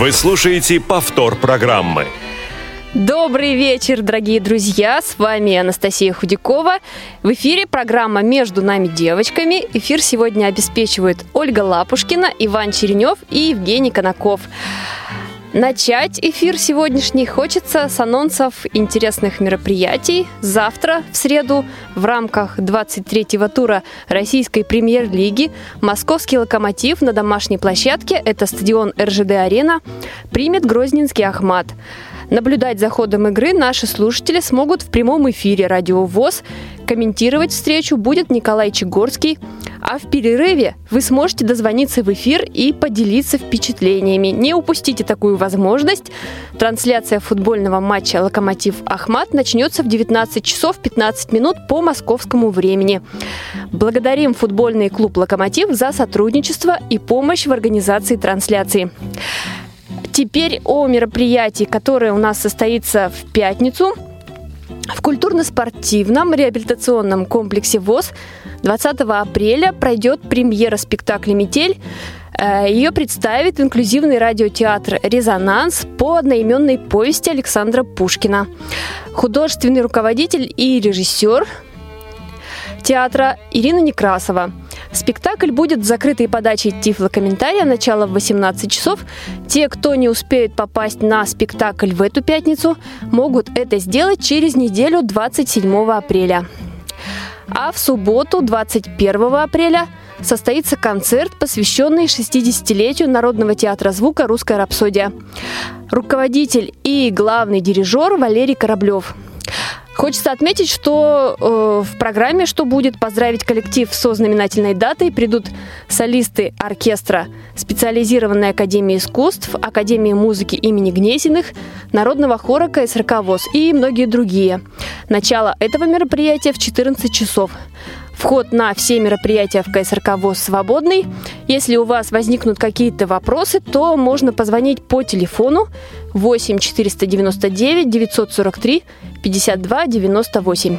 Вы слушаете повтор программы. Добрый вечер, дорогие друзья! С вами Анастасия Худякова. В эфире программа «Между нами девочками». Эфир сегодня обеспечивают Ольга Лапушкина, Иван Черенев и Евгений Конаков. Начать эфир сегодняшний хочется с анонсов интересных мероприятий. Завтра, в среду, в рамках 23-го тура Российской премьер-лиги московский «Локомотив» на домашней площадке, это стадион РЖД-арена, примет Грозненский «Ахмат». Наблюдать за ходом игры наши слушатели смогут в прямом эфире «Радио ВОЗ». Комментировать встречу будет Николай Чегорский. А в перерыве вы сможете дозвониться в эфир и поделиться впечатлениями. Не упустите такую возможность. Трансляция футбольного матча «Локомотив Ахмат» начнется в 19 часов 15 минут по московскому времени. Благодарим футбольный клуб «Локомотив» за сотрудничество и помощь в организации трансляции. Теперь о мероприятии, которое у нас состоится в пятницу. В культурно-спортивном реабилитационном комплексе ВОЗ 20 апреля пройдет премьера спектакля «Метель». Э, Ее представит инклюзивный радиотеатр «Резонанс» по одноименной повести Александра Пушкина. Художественный руководитель и режиссер театра Ирина Некрасова – Спектакль будет с закрытой подачей тифлокомментария, начало в 18 часов. Те, кто не успеет попасть на спектакль в эту пятницу, могут это сделать через неделю 27 апреля. А в субботу, 21 апреля, состоится концерт, посвященный 60-летию Народного театра звука «Русская рапсодия». Руководитель и главный дирижер Валерий Кораблев – Хочется отметить, что э, в программе «Что будет?» поздравить коллектив со знаменательной датой придут солисты оркестра специализированной Академии искусств, Академии музыки имени Гнесиных, Народного хора КСРК ВОЗ и многие другие. Начало этого мероприятия в 14 часов. Вход на все мероприятия в КСРК ВОЗ свободный. Если у вас возникнут какие-то вопросы, то можно позвонить по телефону 8 499 943 52 98.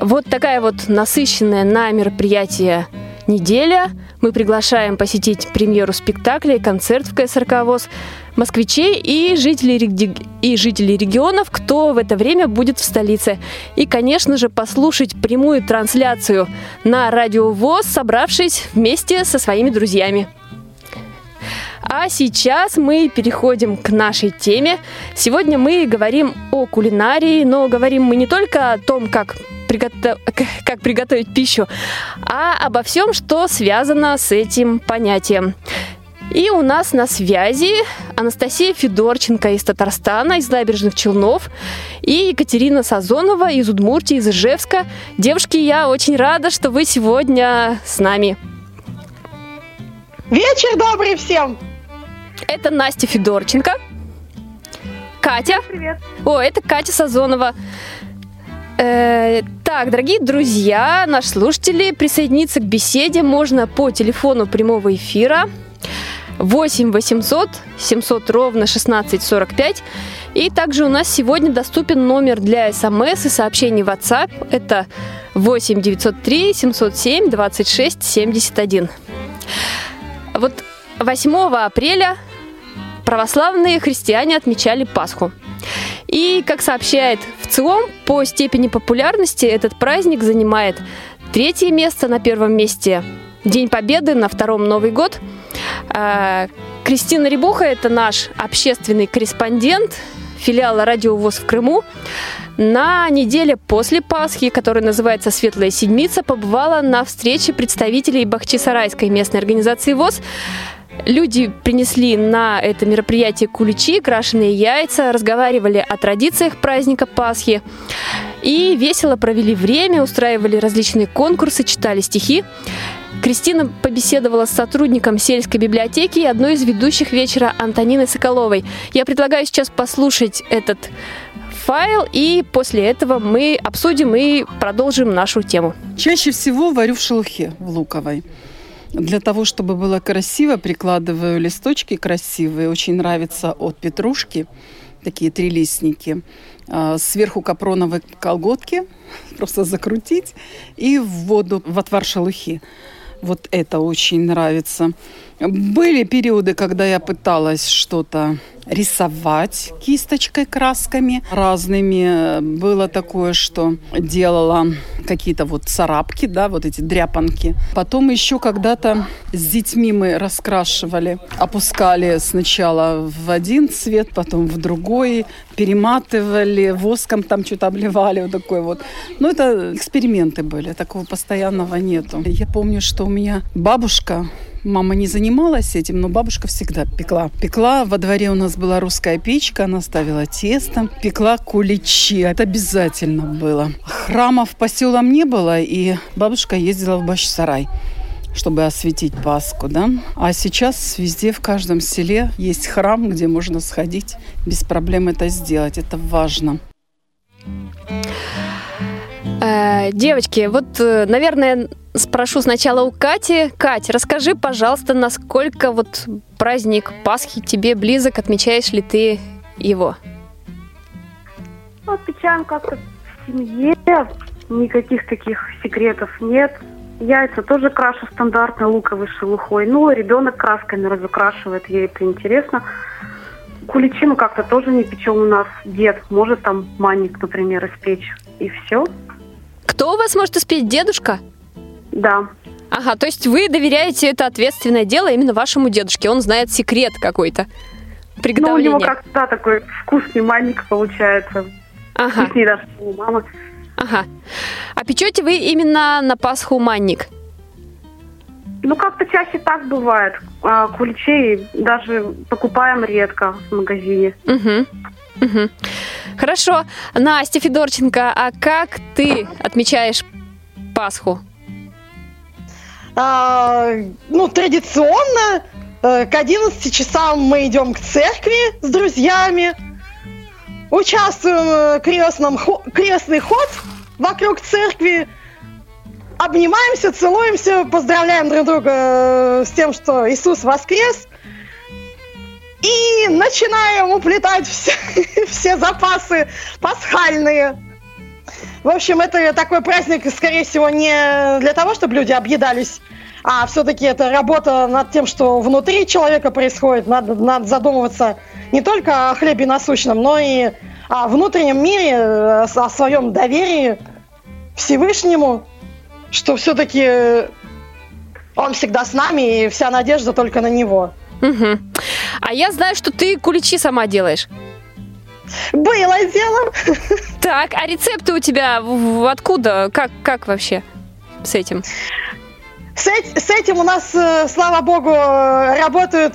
Вот такая вот насыщенная на мероприятие неделя. Мы приглашаем посетить премьеру спектакля концерт в КСРК ВОЗ москвичей и жителей, и жителей регионов, кто в это время будет в столице. И, конечно же, послушать прямую трансляцию на радио ВОЗ, собравшись вместе со своими друзьями. А сейчас мы переходим к нашей теме. Сегодня мы говорим о кулинарии, но говорим мы не только о том, как приготов... как приготовить пищу, а обо всем, что связано с этим понятием. И у нас на связи Анастасия Федорченко из Татарстана, из Набережных Челнов, и Екатерина Сазонова из Удмуртии, из Ижевска. Девушки, я очень рада, что вы сегодня с нами. Вечер добрый всем! Это Настя Федорченко. Катя. Привет. О, это Катя Сазонова. Э, так, дорогие друзья, наши слушатели, присоединиться к беседе можно по телефону прямого эфира 8 800 700 ровно 1645. И также у нас сегодня доступен номер для смс и сообщений в WhatsApp. Это 8 903 707 26 71. Вот 8 апреля православные христиане отмечали Пасху. И, как сообщает в ЦИОМ, по степени популярности этот праздник занимает третье место, на первом месте День Победы, на втором Новый год. А, Кристина Рябуха – это наш общественный корреспондент филиала «Радио ВОЗ» в Крыму. На неделе после Пасхи, которая называется «Светлая седмица», побывала на встрече представителей Бахчисарайской местной организации ВОЗ, Люди принесли на это мероприятие куличи, крашеные яйца, разговаривали о традициях праздника Пасхи и весело провели время, устраивали различные конкурсы, читали стихи. Кристина побеседовала с сотрудником сельской библиотеки и одной из ведущих вечера Антониной Соколовой. Я предлагаю сейчас послушать этот файл, и после этого мы обсудим и продолжим нашу тему. Чаще всего варю в шелухе, в луковой. Для того, чтобы было красиво, прикладываю листочки красивые. Очень нравится от петрушки, такие трилистники. А, сверху капроновые колготки, просто закрутить, и в воду, в отвар шелухи. Вот это очень нравится. Были периоды, когда я пыталась что-то рисовать кисточкой, красками разными. Было такое, что делала какие-то вот царапки, да, вот эти дряпанки. Потом еще когда-то с детьми мы раскрашивали, опускали сначала в один цвет, потом в другой, перематывали, воском там что-то обливали, вот такой вот. Ну, это эксперименты были, такого постоянного нету. Я помню, что у меня бабушка Мама не занималась этим, но бабушка всегда пекла. Пекла, во дворе у нас была русская печка, она ставила тесто, пекла куличи. Это обязательно было. Храмов по селам не было, и бабушка ездила в Башсарай чтобы осветить Пасху, да. А сейчас везде, в каждом селе есть храм, где можно сходить, без проблем это сделать. Это важно. Э, девочки, вот, э, наверное, спрошу сначала у Кати. Кать, расскажи, пожалуйста, насколько вот праздник Пасхи тебе близок, отмечаешь ли ты его? Ну, отмечаем как-то в семье, никаких таких секретов нет. Яйца тоже крашу стандартно луковой шелухой. Ну, ребенок красками разукрашивает, ей это интересно. Куличи мы как-то тоже не печем у нас. Дед может там манник, например, испечь. И все. Кто у вас может испечь? Дедушка? Да. Ага, то есть вы доверяете это ответственное дело именно вашему дедушке. Он знает секрет какой-то приготовления. Ну, у него как-то да, такой вкусный манник получается. Ага. Вкуснее даже, у мамы. Ага. А печете вы именно на Пасху манник? Ну, как-то чаще так бывает. А куличей даже покупаем редко в магазине. Угу. Угу. Хорошо. Настя Федорченко, а как ты отмечаешь Пасху? А, ну, традиционно э, к 11 часам мы идем к церкви с друзьями, участвуем в крестном, крестный ход вокруг церкви, обнимаемся, целуемся, поздравляем друг друга э, с тем, что Иисус воскрес, и начинаем уплетать все, все запасы пасхальные. В общем, это такой праздник, скорее всего, не для того, чтобы люди объедались, а все-таки это работа над тем, что внутри человека происходит. Надо, надо задумываться не только о хлебе насущном, но и о внутреннем мире, о своем доверии Всевышнему, что все-таки он всегда с нами, и вся надежда только на него. Угу. А я знаю, что ты куличи сама делаешь. Было дело. Так, а рецепты у тебя откуда? Как, как вообще с этим? С, с этим у нас, э, слава богу, работают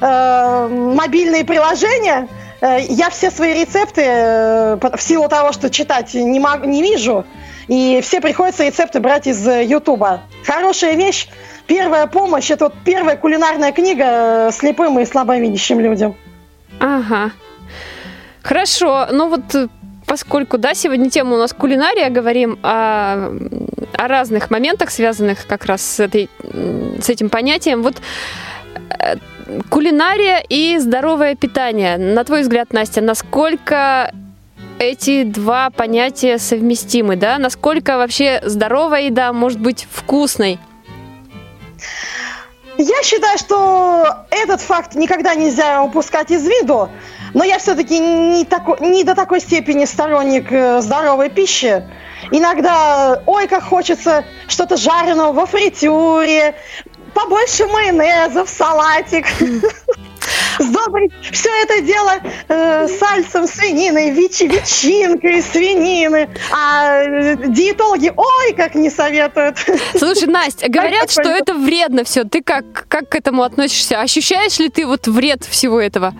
э, мобильные приложения. Э, я все свои рецепты, э, в силу того, что читать не, мог, не вижу, и все приходится рецепты брать из Ютуба. Хорошая вещь. Первая помощь – это вот первая кулинарная книга слепым и слабовидящим людям. Ага. Хорошо. Ну вот поскольку, да, сегодня тема у нас кулинария, говорим о, о разных моментах, связанных как раз с, этой, с этим понятием. Вот э, кулинария и здоровое питание. На твой взгляд, Настя, насколько эти два понятия совместимы, да? Насколько вообще здоровая еда может быть вкусной? Я считаю, что этот факт никогда нельзя упускать из виду, но я все-таки не, тако, не до такой степени сторонник э, здоровой пищи. Иногда, ой, как хочется что-то жареного во фритюре, побольше майонеза в салатик. Сдобрить все это дело э, сальцем свинины, вич, ветчинкой свинины. А э, диетологи, ой, как не советуют. Слушай, Настя, говорят, что это вредно все. Ты как, как к этому относишься? Ощущаешь ли ты вот вред всего этого?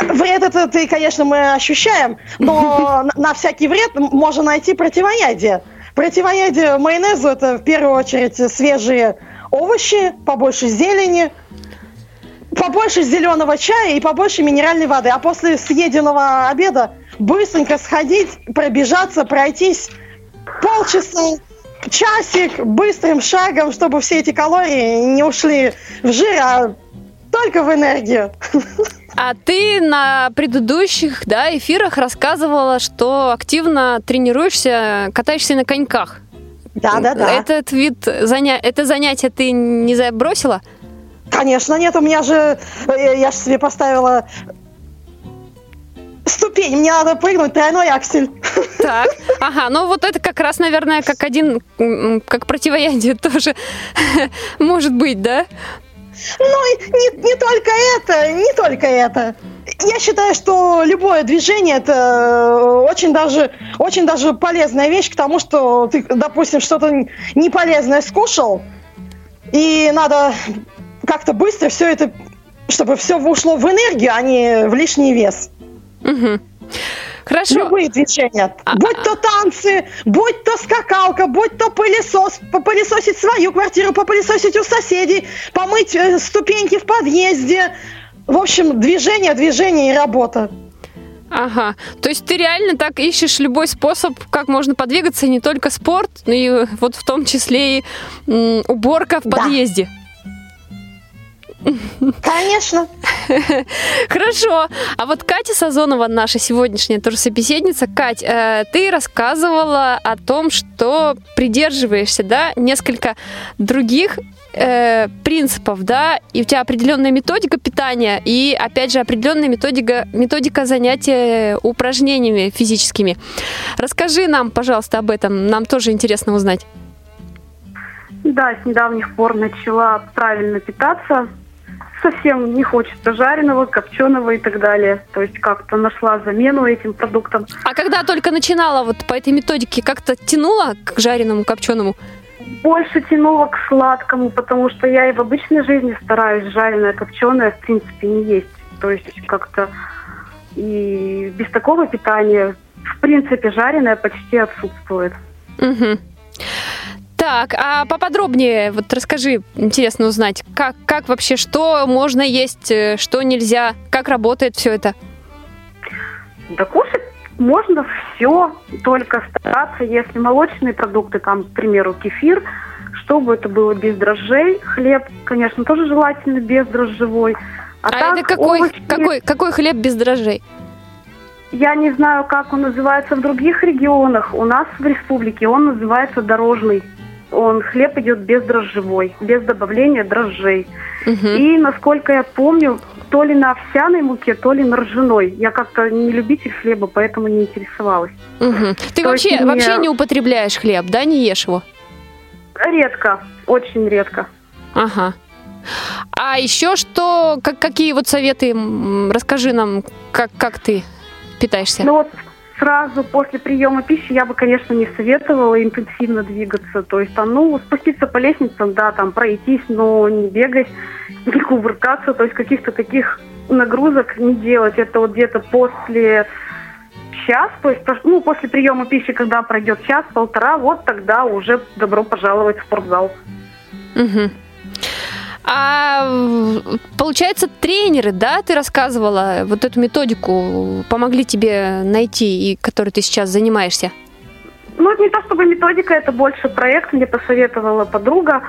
Вред это, ты, конечно, мы ощущаем, но на всякий вред можно найти противоядие. Противоядие майонезу это в первую очередь свежие овощи, побольше зелени, побольше зеленого чая и побольше минеральной воды. А после съеденного обеда быстренько сходить, пробежаться, пройтись полчаса, часик быстрым шагом, чтобы все эти калории не ушли в жир, а только в энергию. А ты на предыдущих да, эфирах рассказывала, что активно тренируешься, катаешься на коньках. Да, да, да. Этот вид заня... это занятие ты не забросила? Конечно, нет, у меня же, э, я же себе поставила ступень, мне надо прыгнуть тройной аксель. Так, ага, ну вот это как раз, наверное, как один, как противоядие тоже может быть, да? Ну, не, не только это, не только это. Я считаю, что любое движение это очень даже, очень даже полезная вещь к тому, что ты, допустим, что-то неполезное скушал, и надо как-то быстро все это, чтобы все ушло в энергию, а не в лишний вес. Угу. Хорошо. Любые движения. А, будь то танцы, будь то скакалка, будь то пылесос, попылесосить свою квартиру, попылесосить у соседей, помыть э, ступеньки в подъезде. В общем, движение, движение и работа. Ага. То есть ты реально так ищешь любой способ, как можно подвигаться, не только спорт, но и вот в том числе и уборка в подъезде. Конечно. Хорошо. А вот Катя Сазонова, наша сегодняшняя тоже собеседница. Кать, э, ты рассказывала о том, что придерживаешься, да, несколько других э, принципов, да, и у тебя определенная методика питания и, опять же, определенная методика, методика занятия упражнениями физическими. Расскажи нам, пожалуйста, об этом. Нам тоже интересно узнать. Да, с недавних пор начала правильно питаться, совсем не хочется жареного, копченого и так далее. То есть как-то нашла замену этим продуктам. А когда только начинала вот по этой методике, как-то тянула к жареному, копченому? Больше тянула к сладкому, потому что я и в обычной жизни стараюсь жареное, копченое в принципе не есть. То есть как-то и без такого питания в принципе жареное почти отсутствует. Угу. Так, а поподробнее, вот расскажи, интересно узнать, как, как вообще, что можно есть, э, что нельзя, как работает все это? Да кушать можно все, только стараться, если молочные продукты, там, к примеру, кефир, чтобы это было без дрожжей, хлеб, конечно, тоже желательно без дрожжевой. А, а так, это какой, овощи... какой, какой хлеб без дрожжей? Я не знаю, как он называется в других регионах. У нас в республике он называется дорожный он хлеб идет бездрожжевой, без добавления дрожжей. Угу. И, насколько я помню, то ли на овсяной муке, то ли на ржаной. Я как-то не любитель хлеба, поэтому не интересовалась. Угу. Ты то вообще, мне... вообще не употребляешь хлеб, да, не ешь его? Редко, очень редко. Ага. А еще что, как, какие вот советы, расскажи нам, как, как ты питаешься? Ну вот сразу после приема пищи я бы, конечно, не советовала интенсивно двигаться. То есть там, ну, спуститься по лестницам, да, там пройтись, но не бегать, не кувыркаться, то есть каких-то таких нагрузок не делать. Это вот где-то после час, то есть, ну, после приема пищи, когда пройдет час-полтора, вот тогда уже добро пожаловать в спортзал. Угу. А получается, тренеры, да, ты рассказывала, вот эту методику помогли тебе найти, и которой ты сейчас занимаешься? Ну, это не то чтобы методика, это больше проект, мне посоветовала подруга.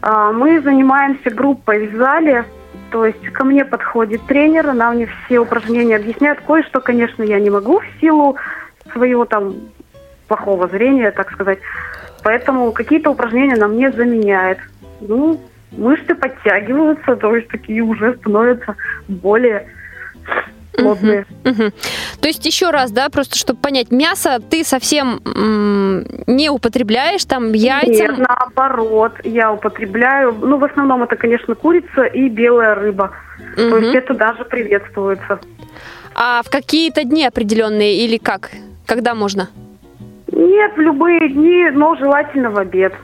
А, мы занимаемся группой в зале, то есть ко мне подходит тренер, она мне все упражнения объясняет. Кое-что, конечно, я не могу в силу своего там плохого зрения, так сказать. Поэтому какие-то упражнения она мне заменяет. Ну, мышцы подтягиваются, то есть такие уже становятся более плотные. Угу, угу. То есть еще раз, да, просто чтобы понять, мясо ты совсем м- не употребляешь, там яйца? Нет, наоборот, я употребляю, ну в основном это, конечно, курица и белая рыба. Угу. То есть это даже приветствуется. А в какие-то дни определенные или как? Когда можно? Нет, в любые дни, но желательно в обед.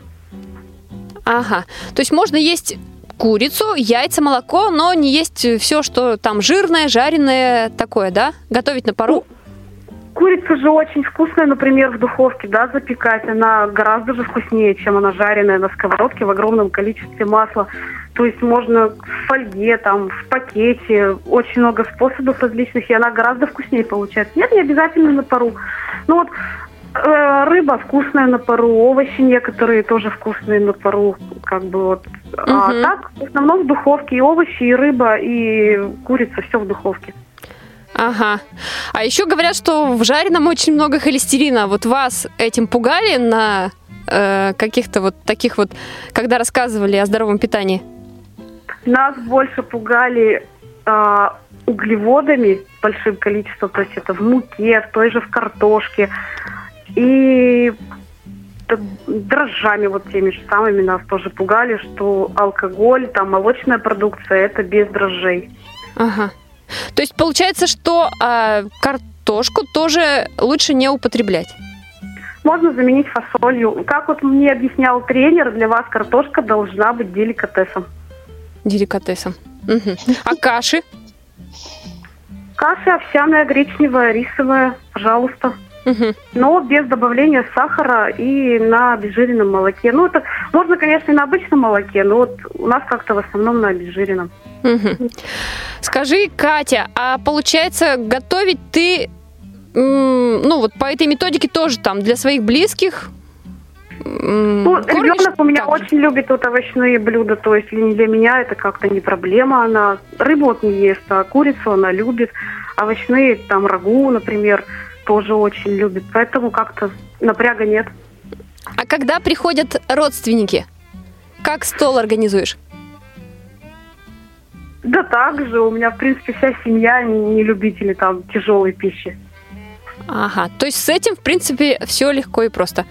Ага. То есть можно есть курицу, яйца, молоко, но не есть все, что там жирное, жареное, такое, да? Готовить на пару? курица же очень вкусная, например, в духовке, да, запекать. Она гораздо же вкуснее, чем она жареная на сковородке в огромном количестве масла. То есть можно в фольге, там, в пакете. Очень много способов различных, и она гораздо вкуснее получается. Нет, не обязательно на пару. Ну вот э, рыба вкусная на пару, овощи некоторые тоже вкусные на пару, как бы вот. А Мгм. так, в основном в духовке и овощи, и рыба, и курица, все в духовке. Ага. А еще говорят, что в жареном очень много холестерина. Вот вас этим пугали на э, каких-то вот таких вот, когда рассказывали о здоровом питании? Нас больше пугали а, углеводами большим количеством, то есть это в муке, в той же в картошке и дрожжами вот теми же самыми нас тоже пугали, что алкоголь, там молочная продукция это без дрожжей. Ага. То есть получается, что а, картошку тоже лучше не употреблять. Можно заменить фасолью. Как вот мне объяснял тренер, для вас картошка должна быть деликатесом. Деликатесом. Мгм. А каши? Каша овсяная, гречневая, рисовая, пожалуйста. Мгм. но без добавления сахара и на обезжиренном молоке. Ну, это можно, конечно, и на обычном молоке, но вот у нас как-то в основном на обезжиренном. Скажи, Катя, а получается, готовить ты, ну вот по этой методике тоже там для своих близких? Ну, кормишь ребенок у меня очень любит вот овощные блюда, то есть для для меня это как-то не проблема. Она рыбу вот не ест, а курицу она любит. Овощные, там, рагу, например, тоже очень любит. Поэтому как-то напряга нет. А когда приходят родственники, как стол организуешь? Да так же, у меня, в принципе, вся семья не, любители там тяжелой пищи. Ага, то есть с этим, в принципе, все легко и просто.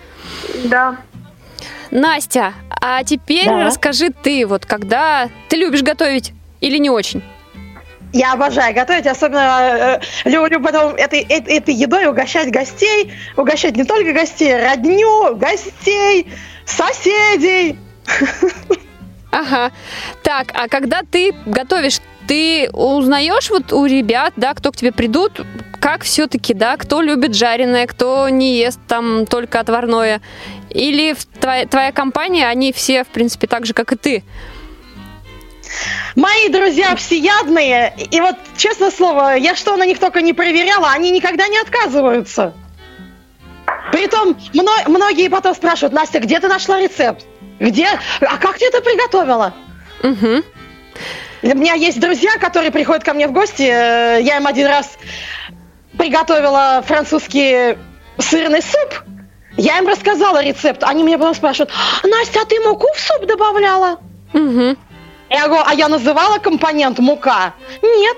Да. Настя, а теперь Да. расскажи ты, вот когда ты любишь готовить или не очень? Я обожаю готовить, особенно э, люблю потом этой, этой, этой едой угощать гостей, угощать не только гостей, родню, гостей, соседей. Ага. Так, а когда ты готовишь, ты узнаешь вот у ребят, да, кто к тебе придут, как все-таки, да, кто любит жареное, кто не ест там только отварное? Или твоя, твоя компания, они все, в принципе, так же, как и ты? Мои друзья всеядные, и вот, честное слово, я что на них только не проверяла, они никогда не отказываются. Притом, мно- многие потом спрашивают, Настя, где ты нашла рецепт? Где? А как ты это приготовила? Угу. У меня есть друзья, которые приходят ко мне в гости. э, Я им один раз приготовила французский сырный суп. Я им рассказала рецепт. Они меня потом спрашивают, Настя, а ты муку в суп добавляла? Угу. Я говорю, а я называла компонент мука? Нет.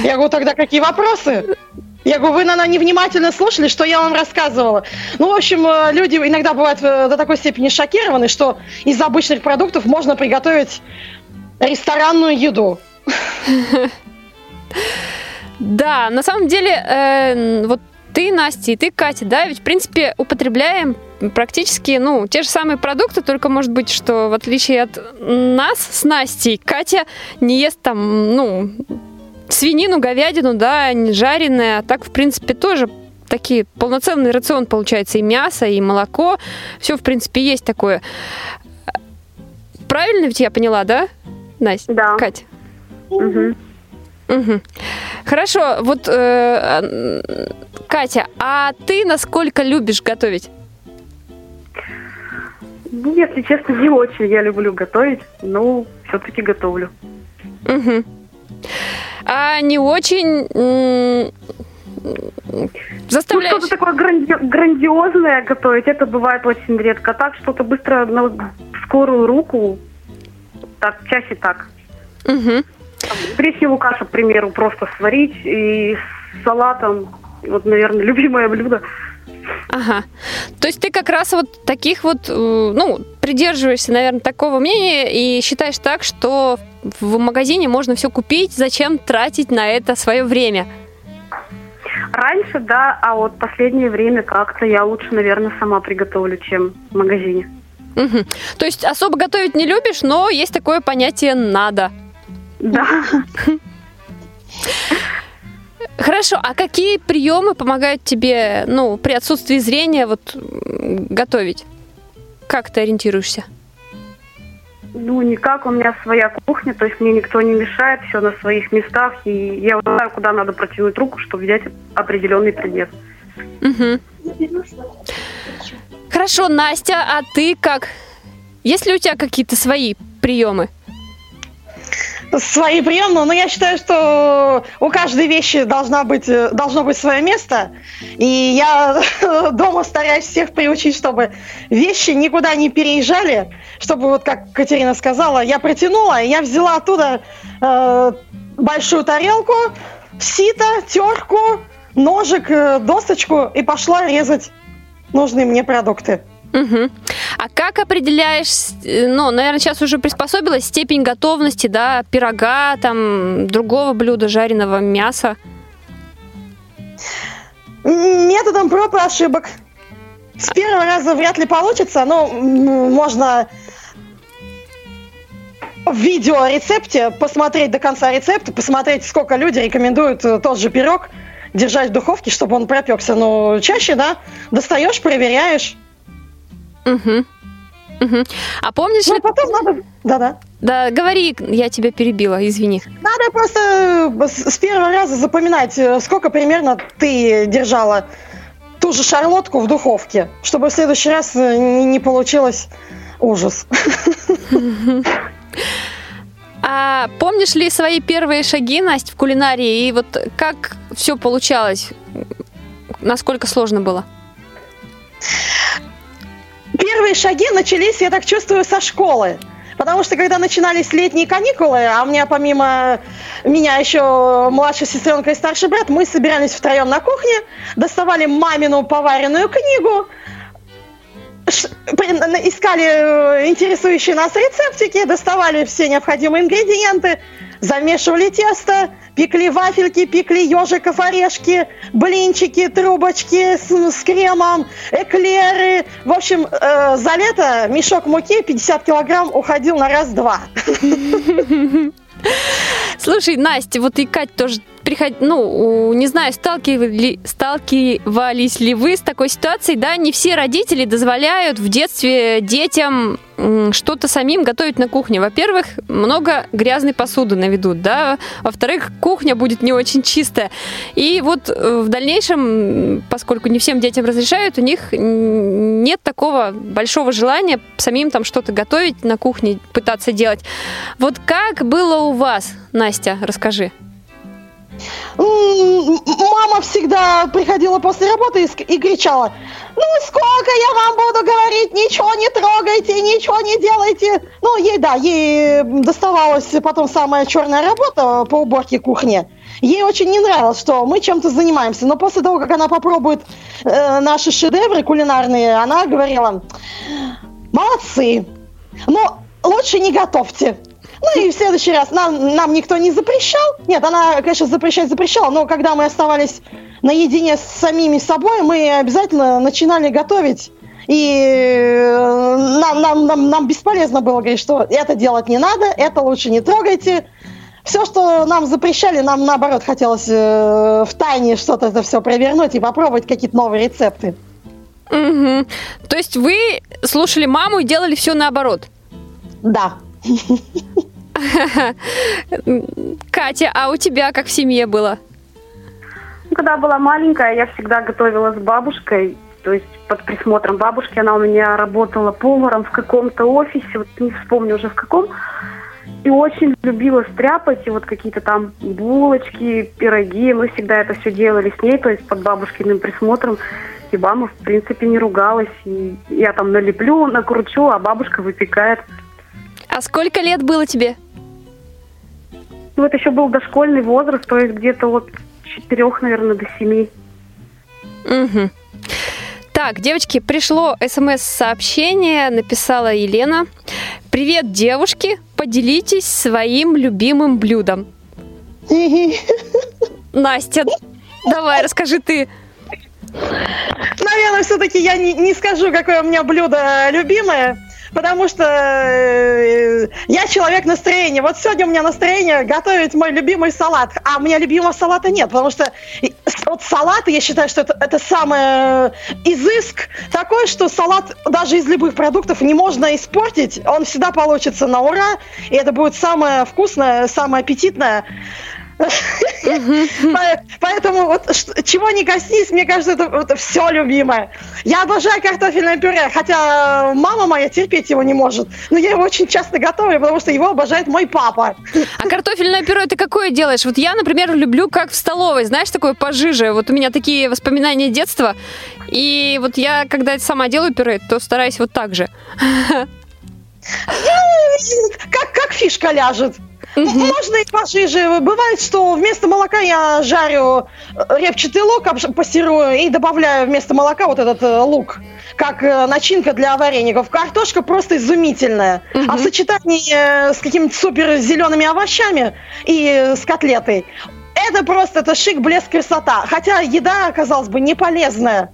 Я говорю, тогда какие вопросы? Я говорю, вы, наверное, невнимательно слушали, что я вам рассказывала. Ну, в общем, э, люди иногда бывают э, до такой степени шокированы, что из обычных продуктов можно приготовить ресторанную еду. Да, на самом деле, э, вот ты, Настя, и ты, Катя, да, ведь, в принципе, употребляем практически, ну, те же самые продукты, только, может быть, что в отличие от нас с Настей, Катя не ест там, ну, свинину, говядину, да, не жареное, а так, в принципе, тоже такие полноценный рацион получается и мясо, и молоко, все, в принципе, есть такое. Правильно ведь я поняла, да, Настя? Да. Катя? Мгм. Мгм. Хорошо, вот, э, м, Катя, а ты насколько любишь готовить? Ну, если честно, не очень я люблю готовить, но все-таки готовлю. Мгм. А не очень м, Ну, заставляешь? что-то такое гранди- грандиозное готовить, это бывает очень редко. Так, что-то быстро на скорую руку, так, чаще так. Там, Гречневую кашу, к примеру, просто сварить и с салатом. Вот, наверное, любимое блюдо. Ага. То есть ты как раз вот таких вот, э, ну, придерживаешься, наверное, такого мнения и считаешь так, что в магазине можно все купить, зачем тратить на это свое время? Раньше, да, а вот последнее время как-то я лучше, наверное, сама приготовлю, чем в магазине. Мгм. То есть особо готовить не любишь, но есть такое понятие «надо». Да. Хорошо, а какие приемы помогают тебе, ну, при отсутствии зрения вот готовить? Как ты ориентируешься? Ну, никак, у меня своя кухня, то есть мне никто не мешает, все на своих местах, и я знаю, куда надо протянуть руку, чтобы взять определенный предмет. Мгм. Хорошо, Настя, а ты как? Есть ли у тебя какие-то свои приемы? Свои приемы, но я считаю, что у каждой вещи должна быть, э, должно быть свое место. И я дома стараюсь всех приучить, чтобы вещи никуда не переезжали, чтобы, вот как Катерина сказала, я протянула, я взяла оттуда э, большую тарелку, сито, терку, ножик, э, досочку и пошла резать нужные мне продукты. Мгм. А как определяешь, э, ну, наверное, сейчас уже приспособилась степень готовности, да, пирога, там, другого блюда, жареного мяса? Методом проб и ошибок. С первого раза вряд ли получится, но можно в видеорецепте посмотреть до конца рецепта, посмотреть, сколько люди рекомендуют э, тот же пирог держать в духовке, чтобы он пропекся. Но чаще, да, достаешь, проверяешь. Мгм. Мгм. А помнишь Ну, ли... потом надо... Да-да. Да, говори, я тебя перебила, извини. Надо просто э, с первого раза запоминать, э, сколько примерно ты держала ту же шарлотку в духовке, чтобы в следующий раз э, не не получилось ужас. А помнишь ли свои первые шаги, Настя, в кулинарии? И вот как все получалось? Насколько сложно было? Первые шаги начались, я так чувствую, со школы. Потому что когда начинались летние каникулы, а у меня помимо меня еще младшая сестренка и старший брат, мы собирались втроем на кухне, доставали мамину поваренную книгу, искали э, интересующие нас рецептики, доставали все необходимые ингредиенты, замешивали тесто, пекли вафельки, пекли ежиков, орешки, блинчики, трубочки с, с кремом, эклеры. В общем, э, за лето мешок муки 50 килограмм уходил на раз-два. Слушай, Настя, вот и Кать тоже приход... ну, не знаю, сталкивали... сталкивались ли вы с такой ситуацией, да, не все родители дозволяют в детстве детям что-то самим готовить на кухне. Во-первых, много грязной посуды наведут, да, во-вторых, кухня будет не очень чистая. И вот э, в дальнейшем, поскольку не всем детям разрешают, у них нет такого большого желания самим там что-то готовить на кухне, пытаться делать. Вот как было у вас, Настя, расскажи. Мама всегда приходила после работы и кричала, ну сколько я вам буду говорить, ничего не трогайте, ничего не делайте. Ну, ей, да, ей доставалась потом самая черная работа по уборке кухни. Ей очень не нравилось, что мы чем-то занимаемся. Но после того, как она попробует э, наши шедевры кулинарные, она говорила, молодцы, но лучше не готовьте. Ну и в следующий раз нам, нам никто не запрещал. Нет, она, конечно, запрещать запрещала, но когда мы оставались наедине с самими собой, мы обязательно начинали готовить. И э, нам, нам, нам, нам бесполезно было говорить, что это делать не надо, это лучше не трогайте. Все, что нам запрещали, нам наоборот хотелось э, в тайне что-то это все провернуть и попробовать какие-то новые рецепты. Мгм. То есть вы слушали маму и делали все наоборот. Да. Катя, а у тебя как в семье было? Когда была маленькая, я всегда готовила с бабушкой, то есть под присмотром бабушки. Она у меня работала поваром в каком-то офисе, вот не вспомню уже в каком. И очень любила стряпать, и вот какие-то там булочки, пироги. Мы всегда это все делали с ней, то есть под бабушкиным присмотром. И мама, в принципе, не ругалась. И я там налеплю, накручу, а бабушка выпекает. А сколько лет было тебе? Ну, вот еще был дошкольный возраст, то есть где-то вот четырех, наверное, до семи. Мгм. Так, девочки, пришло смс-сообщение, написала Елена. Привет, девушки, поделитесь своим любимым блюдом. Настя, давай, расскажи ты. Наверное, все-таки я не, не скажу, какое у меня блюдо любимое. Потому что э, я человек настроения. Вот сегодня у меня настроение готовить мой любимый салат, а у меня любимого салата нет, потому что вот салат, я считаю, что это, это самый э, изыск такой, что салат даже из любых продуктов не можно испортить, он всегда получится на ура, и это будет самое вкусное, самое аппетитное. Поэтому вот чего не коснись, мне кажется, это, все любимое. Я обожаю картофельное пюре, хотя мама моя терпеть его не может. Но я его очень часто готовлю, потому что его обожает мой папа. А картофельное пюре ты какое делаешь? Вот я, например, люблю как в столовой, знаешь, такое пожиже. Вот у меня такие воспоминания детства. И вот я, когда сама делаю пюре, то стараюсь вот так же. Как, как фишка ляжет. Можно и пожиже. Бывает, что вместо молока я жарю репчатый лук, пассирую и добавляю вместо молока вот этот э, лук как э, начинка для вареников. Картошка просто изумительная. А в сочетании э, с какими-то супер зелеными овощами и с котлетой это просто это шик, блеск, красота. Хотя еда, казалось бы, не полезная.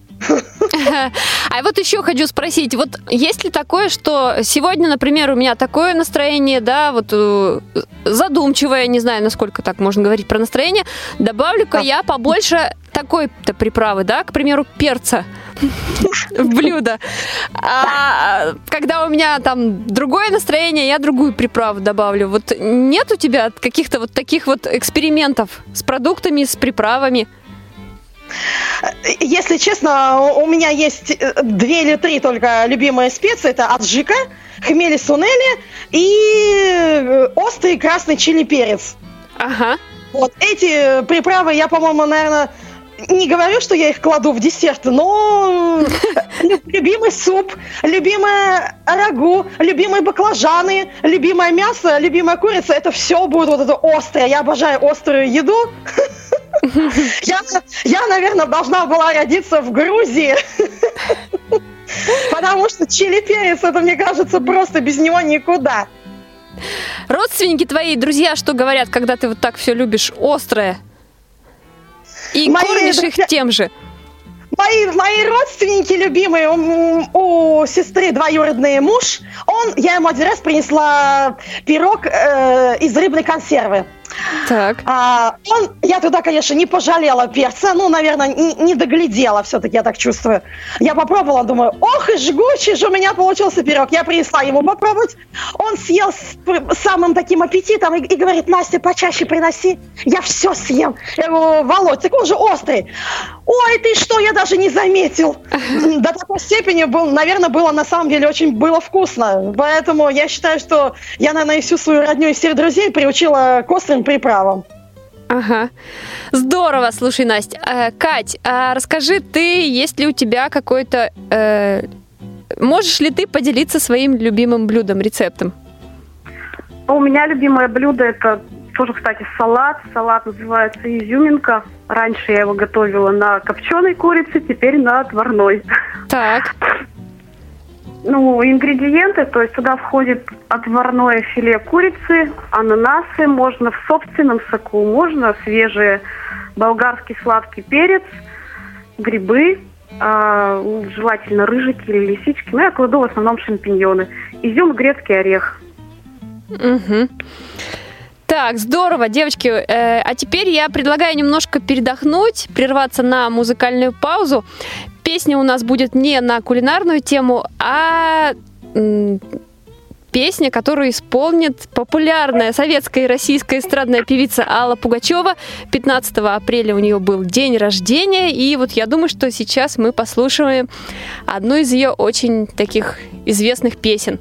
А вот еще хочу спросить, вот есть ли такое, что сегодня, например, у меня такое настроение, да, вот э, задумчивое, не знаю, насколько так можно говорить про настроение, добавлю-ка я побольше такой-то приправы, да, к примеру, перца в блюдо. А когда у меня там другое настроение, я другую приправу добавлю. Вот нет у тебя каких-то вот таких вот экспериментов с продуктами, с приправами? Если честно, у меня есть э, две или три только любимые специи. Это аджика, хмели сунели и э, острый красный чили перец. Ага. Вот эти приправы я, по-моему, наверное, не говорю, что я их кладу в десерт, но любимый суп, любимое рагу, любимые баклажаны, любимое мясо, любимая курица, это все будет вот это острое. Я обожаю острую еду. Я, я, наверное, должна была родиться в Грузии. Потому что чили перец, это, мне кажется, просто без него никуда. Родственники твои, друзья, что говорят, когда ты вот так все любишь острое? И мои кормишь друзья... их тем же? Мои, мои родственники любимые, у, у сестры двоюродный муж, он, я ему один раз принесла пирог э, из рыбной консервы. Так. А, он, я туда, конечно, не пожалела перца, ну, наверное, не, не доглядела все-таки, я так чувствую. Я попробовала, думаю, ох и жгучий же у меня получился пирог. Я принесла ему попробовать. Он съел с самым таким аппетитом и, и говорит, Настя, почаще приноси, я все съем. Я говорю, Володь, так он же острый. Ой, ты что, я даже не заметил. До такой степени, был, наверное, было на самом деле очень было вкусно. Поэтому я считаю, что я, наверное, и всю свою родню и всех друзей приучила к острым приправам. Ага. Здорово, слушай, Настя. Э, Кать, а расскажи ты, есть ли у тебя какой-то... Э, можешь ли ты поделиться своим любимым блюдом, рецептом? У меня любимое блюдо это тоже, кстати, салат. Салат называется изюминка. Раньше я его готовила на копченой курице, теперь на отварной. Так. Ну, ингредиенты, то есть туда входит отварное филе курицы, ананасы, можно в собственном соку, можно свежие болгарский сладкий перец, грибы, э, желательно рыжики или лисички. Ну, я кладу в основном шампиньоны. Изюм грецкий орех. Угу. Так, здорово, девочки. Э, а теперь я предлагаю немножко передохнуть, прерваться на музыкальную паузу. Песня у нас будет не на кулинарную тему, а песня, которую исполнит популярная советская и российская эстрадная певица Алла Пугачева. 15 апреля у нее был день рождения, и вот я думаю, что сейчас мы послушаем одну из ее очень таких известных песен.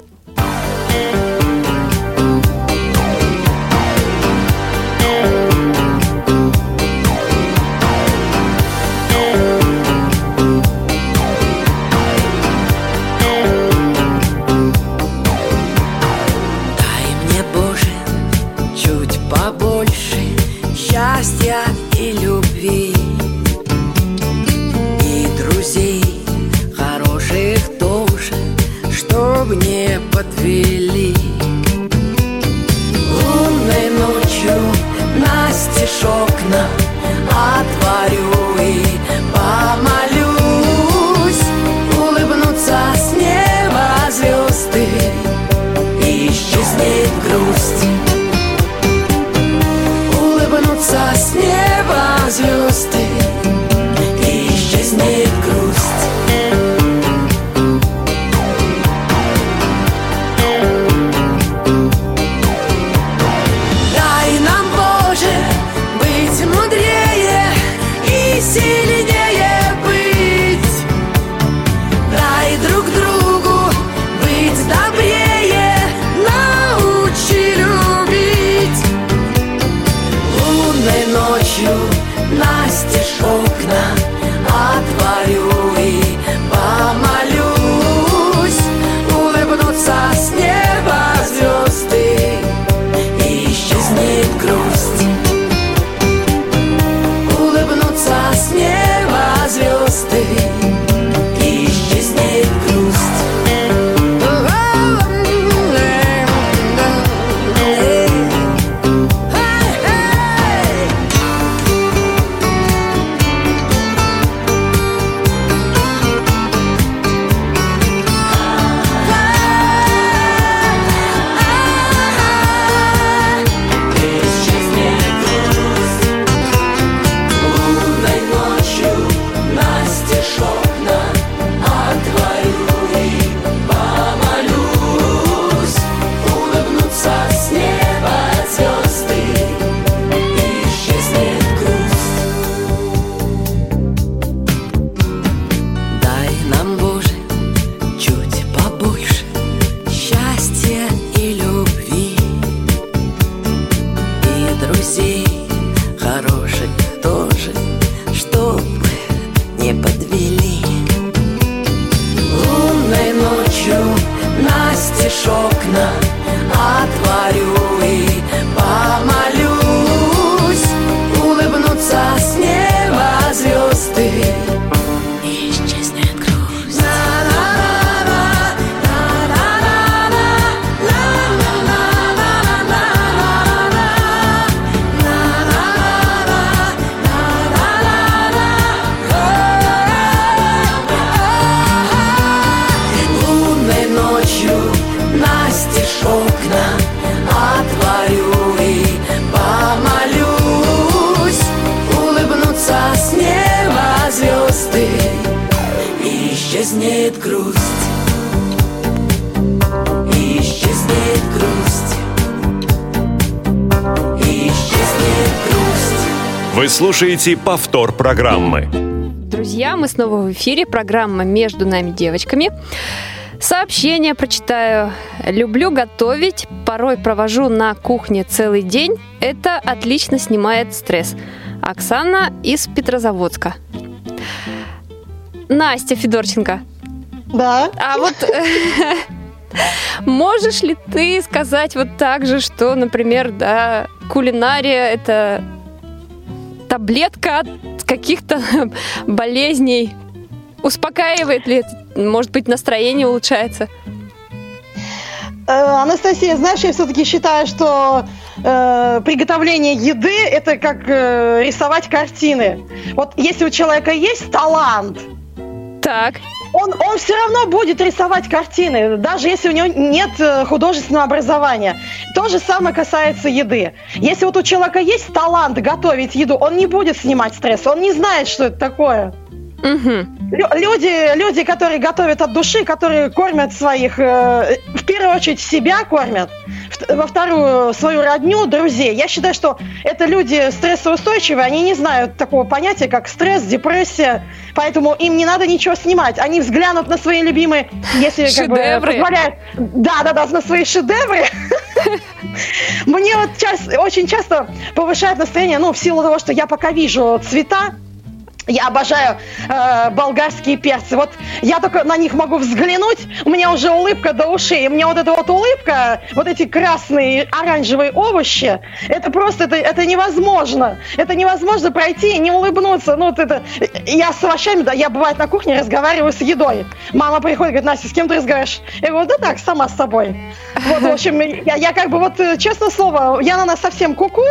подвели друзей слушаете повтор программы. Друзья, мы снова в эфире. Программа «Между нами девочками». Сообщение прочитаю. Люблю готовить, порой провожу на кухне целый день. Это отлично снимает стресс. Оксана из Петрозаводска. Настя Федорченко, Да. а вот э, можешь ли ты сказать вот так же, что, например, да, кулинария это таблетка от каких-то болезней? Успокаивает ли это? Может быть, настроение улучшается? Э, Анастасия, знаешь, я все-таки считаю, что э, приготовление еды это как э, рисовать картины. Вот если у человека есть талант, Так, он, он все равно будет рисовать картины, даже если у него нет э, художественного образования. То же самое касается еды. Если вот у человека есть талант готовить еду, он не будет снимать стресс, он не знает, что это такое. Лю- Люди, люди, которые готовят от души, которые кормят своих, э, в первую очередь себя кормят, во вторую свою родню, друзей. Я считаю, что это люди стрессоустойчивые, они не знают такого понятия, как стресс, депрессия, поэтому им не надо ничего снимать. Они взглянут на свои любимые, если как бы Шедевры. позволяют, да, да, да, на свои шедевры. Мне вот очень часто повышает настроение, ну, в силу того, что я пока вижу цвета, я обожаю э, болгарские перцы. Вот я только на них могу взглянуть, у меня уже улыбка до ушей. И мне вот эта вот улыбка, вот эти красные, оранжевые овощи, это просто, это, это невозможно. Это невозможно пройти и не улыбнуться. Ну, вот это, я с овощами, да, я бывает на кухне разговариваю с едой. Мама приходит, говорит, Настя, с кем ты разговариваешь? Я говорю, да так, сама с собой. Вот, в общем, я, я как бы вот, э, честное слово, я на нас совсем куку,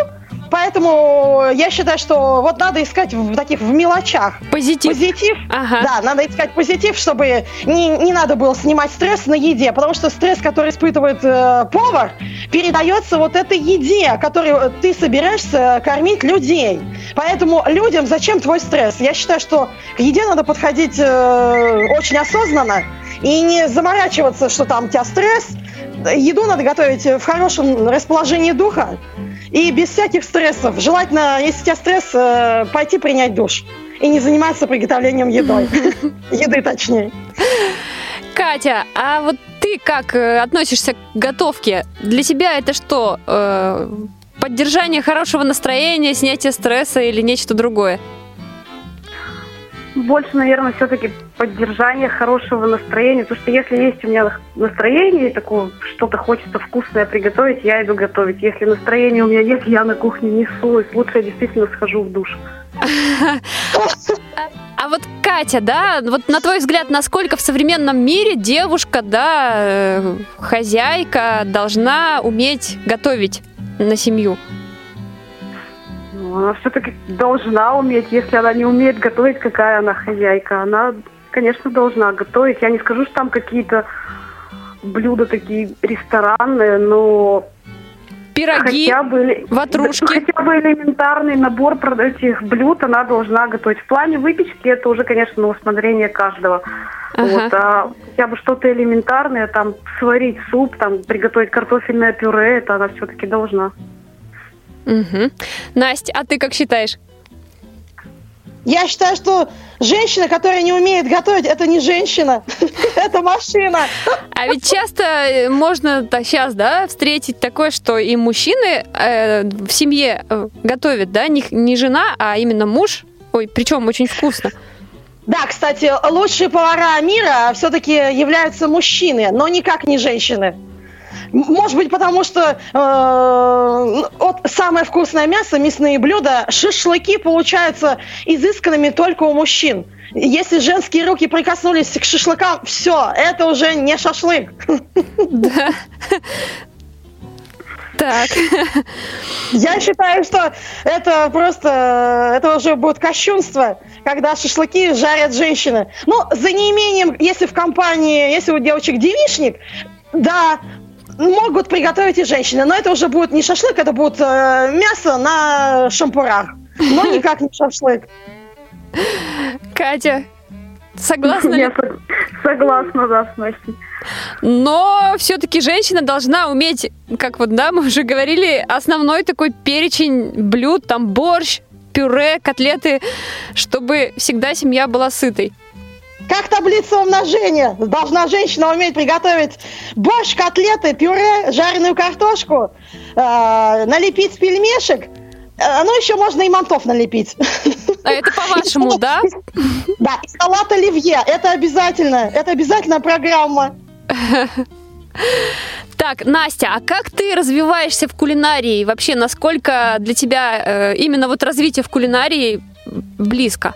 поэтому я считаю, что вот надо искать в таких в мелочах. Позитив. Позитив. Ага. Да, надо искать позитив, чтобы не, не надо было снимать стресс на еде, потому что стресс, который испытывает э, повар, передается вот этой еде, которую ты собираешься кормить людей. Поэтому людям зачем твой стресс? Я считаю, что к еде надо подходить э, очень осознанно и не заморачиваться, что там у тебя стресс. Еду надо готовить в хорошем расположении духа и без всяких стрессов. Желательно, если у тебя стресс, э, пойти принять душ и не заниматься приготовлением едой. Еды точнее. Катя, а вот ты как э, относишься к готовке? Для тебя это что? э, Поддержание хорошего настроения, снятие стресса или нечто другое? Больше, наверное, все-таки поддержание хорошего настроения. Потому что если есть у меня настроение, такое что-то хочется вкусное приготовить, я иду готовить. Если настроения у меня нет, я на кухне не суюсь. Лучше я действительно схожу в душ. А вот Катя, да, вот на твой взгляд, насколько в современном мире девушка, да, э, хозяйка должна уметь готовить на семью? Ну, она все-таки должна уметь. Если она не умеет готовить, какая она хозяйка? Она, конечно, должна готовить. Я не скажу, что там какие-то блюда такие ресторанные, но Пироги, хотя бы, ватрушки. хотя бы элементарный набор этих блюд она должна готовить. В плане выпечки это уже, конечно, на усмотрение каждого. Ага. Вот, а хотя бы что-то элементарное, там, сварить суп, там, приготовить картофельное пюре, это она все-таки должна. Мгм. Настя, а ты как считаешь? Я считаю, что женщина, которая не умеет готовить, это не женщина, это машина. А ведь часто э, можно сейчас, да, встретить такое, что и мужчины э, в семье э, готовят, да, не, не жена, а именно муж. Ой, причем очень вкусно. Да, кстати, лучшие повара мира все-таки являются мужчины, но никак не женщины. Может быть, потому что э, вот самое вкусное мясо, мясные блюда, шашлыки получаются изысканными только у мужчин. Если женские руки прикоснулись к шашлыкам, все, это уже не шашлык. Да. Так. Я считаю, что это просто, это уже будет кощунство, когда шашлыки жарят женщины. Ну, за неимением, если в компании, если у девочек девичник, да, могут приготовить и женщины, но это уже будет не шашлык, это будет э, мясо на шампурах, но никак не шашлык. Катя, согласна? Я сог- согласна, да, с Настей. Но все-таки женщина должна уметь, как вот, да, мы уже говорили, основной такой перечень блюд, там борщ, пюре, котлеты, чтобы всегда семья была сытой. Как таблица умножения. Должна женщина уметь приготовить борщ, котлеты, пюре, жареную картошку, э, налепить пельмешек. Э, ну, еще можно и мантов налепить. А это по-вашему, да? Да, и салат оливье. Это обязательно. Это обязательно программа. Так, Настя, а как ты развиваешься в кулинарии? Вообще, насколько для тебя э, именно вот развитие в кулинарии близко?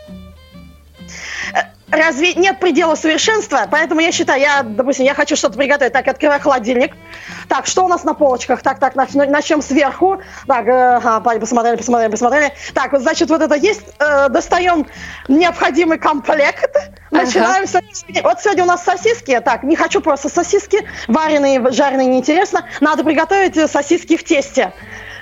Разве нет предела совершенства? Поэтому я считаю, я, допустим, я хочу что-то приготовить. Так, открываю холодильник. Так, что у нас на полочках? Так, так, нач- начнем сверху. Так, э, ага, посмотрели, посмотрели, посмотрели. Так, вот, значит, вот это есть. Э, достаем необходимый комплект. Начинаем сосиски. Вот сегодня у нас сосиски. Так, не хочу просто сосиски. Вареные, жареные неинтересно. Надо приготовить э, сосиски в тесте.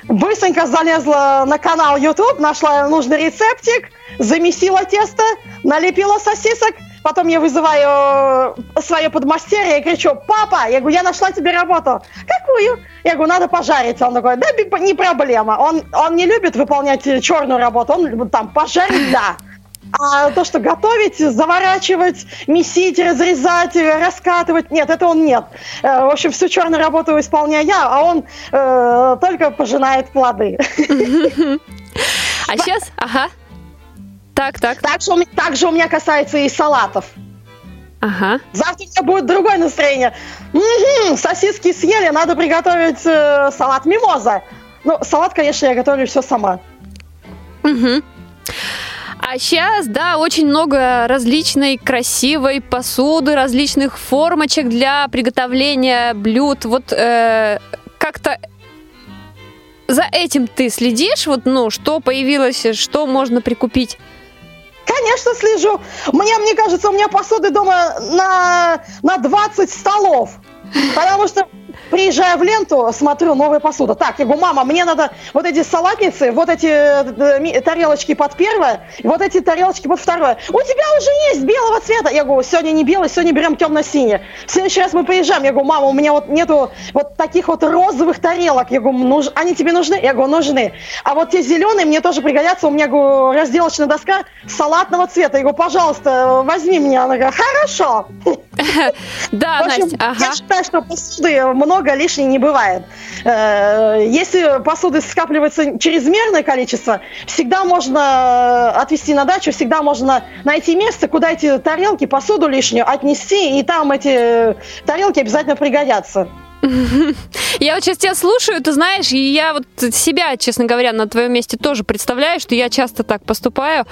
Быстренько залезла на канал YouTube, нашла нужный рецептик, замесила тесто, налепила сосисок, потом я вызываю э, свое подмастерье и кричу, папа, я говорю, я нашла тебе работу. Какую? Я говорю, надо пожарить. Он такой, да, не проблема. Он, он не любит выполнять э, черную работу, он там пожарить, да. А то, что готовить, заворачивать, месить, разрезать, э, раскатывать, нет, это он нет. Э, В общем, всю черную работу исполняю я, а он э, только пожинает плоды. А сейчас, ага. Так, так, Так же, у меня- касается и салатов. ага. Завтра у меня будет другое настроение. Сосиски съели, надо приготовить э, салат мимоза. Ну, салат, конечно, я готовлю все сама. Мгм. А сейчас, да, очень много различной красивой посуды, различных формочек для приготовления блюд. Вот э, как-то за этим ты следишь? Вот, ну, что появилось, что можно прикупить? Конечно, слежу. Мне, мне кажется, у меня посуды дома на, на 20 столов. Потому что приезжаю в ленту, смотрю, новая посуда. Так, я говорю, мама, мне надо вот эти салатницы, вот эти э, тарелочки под первое, вот эти тарелочки под второе. У тебя уже есть белого цвета. Я говорю, сегодня не белый, сегодня берем темно-синий. В следующий раз мы приезжаем, я говорю, мама, у меня вот нету вот таких вот розовых тарелок. Я говорю, нуж... они тебе нужны? Я говорю, нужны. А вот те зеленые мне тоже пригодятся. У меня, говорю, разделочная доска салатного цвета. Я говорю, пожалуйста, возьми мне. Она говорит, хорошо. Да, Настя, ага. Я считаю, что посуды много лишней не бывает. Э, если посуды скапливается чрезмерное количество, всегда можно отвезти на дачу, всегда можно найти место, куда эти тарелки, посуду лишнюю отнести, и там эти тарелки обязательно пригодятся. Я вот сейчас тебя слушаю, ты знаешь, и я вот себя, честно говоря, на твоем месте тоже представляю, что я часто так поступаю.